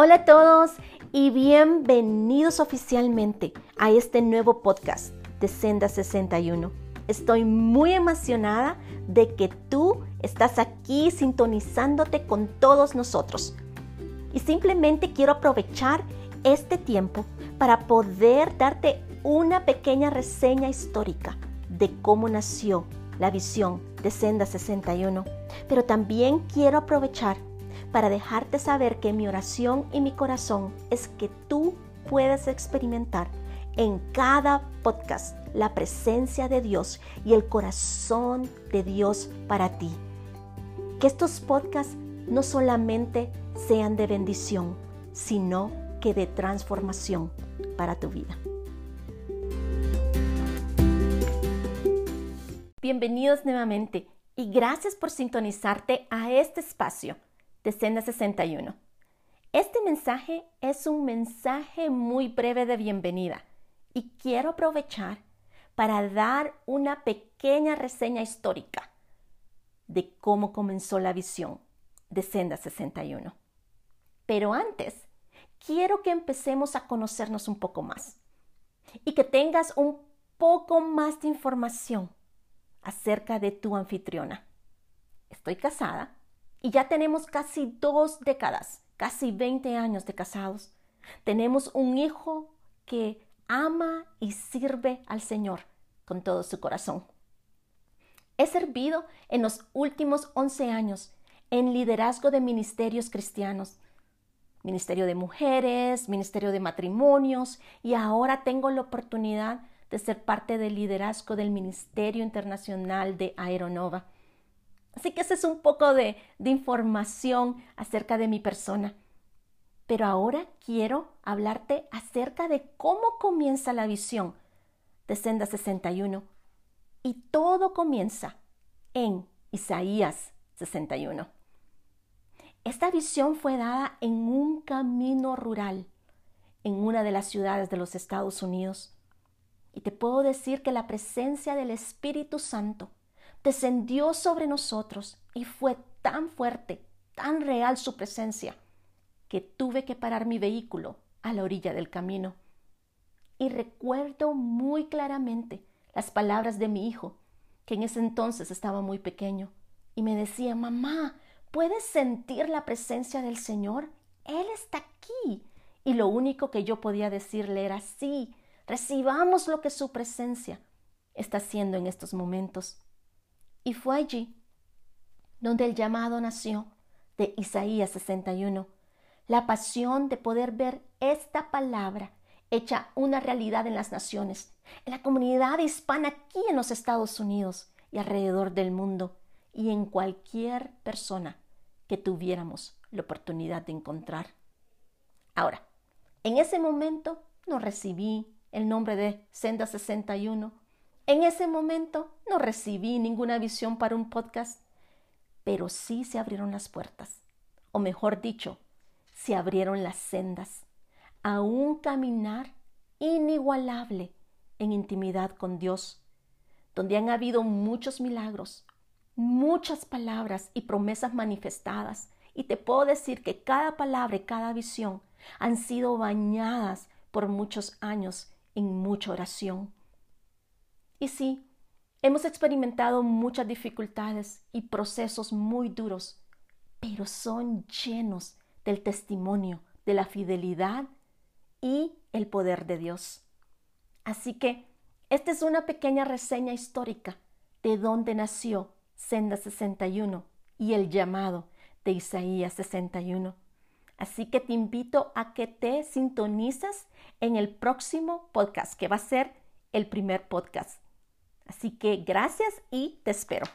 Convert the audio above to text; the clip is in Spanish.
Hola a todos y bienvenidos oficialmente a este nuevo podcast de Senda 61. Estoy muy emocionada de que tú estás aquí sintonizándote con todos nosotros. Y simplemente quiero aprovechar este tiempo para poder darte una pequeña reseña histórica de cómo nació la visión de Senda 61. Pero también quiero aprovechar para dejarte saber que mi oración y mi corazón es que tú puedas experimentar en cada podcast la presencia de Dios y el corazón de Dios para ti. Que estos podcasts no solamente sean de bendición, sino que de transformación para tu vida. Bienvenidos nuevamente y gracias por sintonizarte a este espacio de Senda 61. Este mensaje es un mensaje muy breve de bienvenida y quiero aprovechar para dar una pequeña reseña histórica de cómo comenzó la visión de Senda 61. Pero antes, quiero que empecemos a conocernos un poco más y que tengas un poco más de información acerca de tu anfitriona. Estoy casada y ya tenemos casi dos décadas, casi 20 años de casados. Tenemos un hijo que ama y sirve al Señor con todo su corazón. He servido en los últimos 11 años en liderazgo de ministerios cristianos, ministerio de mujeres, ministerio de matrimonios y ahora tengo la oportunidad de ser parte del liderazgo del Ministerio Internacional de Aeronova. Así que ese es un poco de, información acerca de mi persona. Pero ahora quiero hablarte acerca de cómo comienza la visión de Senda 61. Y todo comienza en Isaías 61. Esta visión fue dada en un camino rural en una de las ciudades de los Estados Unidos. Y te puedo decir que la presencia del Espíritu Santo descendió sobre nosotros y fue tan fuerte, tan real su presencia, que tuve que parar mi vehículo a la orilla del camino. Y recuerdo muy claramente las palabras de mi hijo, que en ese entonces estaba muy pequeño, y me decía, mamá, ¿puedes sentir la presencia del Señor? Él está aquí. Y lo único que yo podía decirle era, sí, recibamos lo que su presencia está haciendo en estos momentos. Y fue allí donde el llamado nació de Isaías 61, la pasión de poder ver esta palabra hecha una realidad en las naciones, en la comunidad hispana aquí en los Estados Unidos y alrededor del mundo, y en cualquier persona que tuviéramos la oportunidad de encontrar. Ahora, en ese momento no recibí el nombre de Senda 61 en ese momento no recibí ninguna visión para un podcast, pero sí se abrieron las puertas, o mejor dicho, se abrieron las sendas a un caminar inigualable en intimidad con Dios, donde han habido muchos milagros, muchas palabras y promesas manifestadas. Y te puedo decir que cada palabra y cada visión han sido bañadas por muchos años en mucha oración. Y sí, hemos experimentado muchas dificultades y procesos muy duros, pero son llenos del testimonio de la fidelidad y el poder de Dios. Así que esta es una pequeña reseña histórica de dónde nació Senda 61 y el llamado de Isaías 61. Así que te invito a que te sintonizas en el próximo podcast, que va a ser el primer podcast Así que gracias y te espero.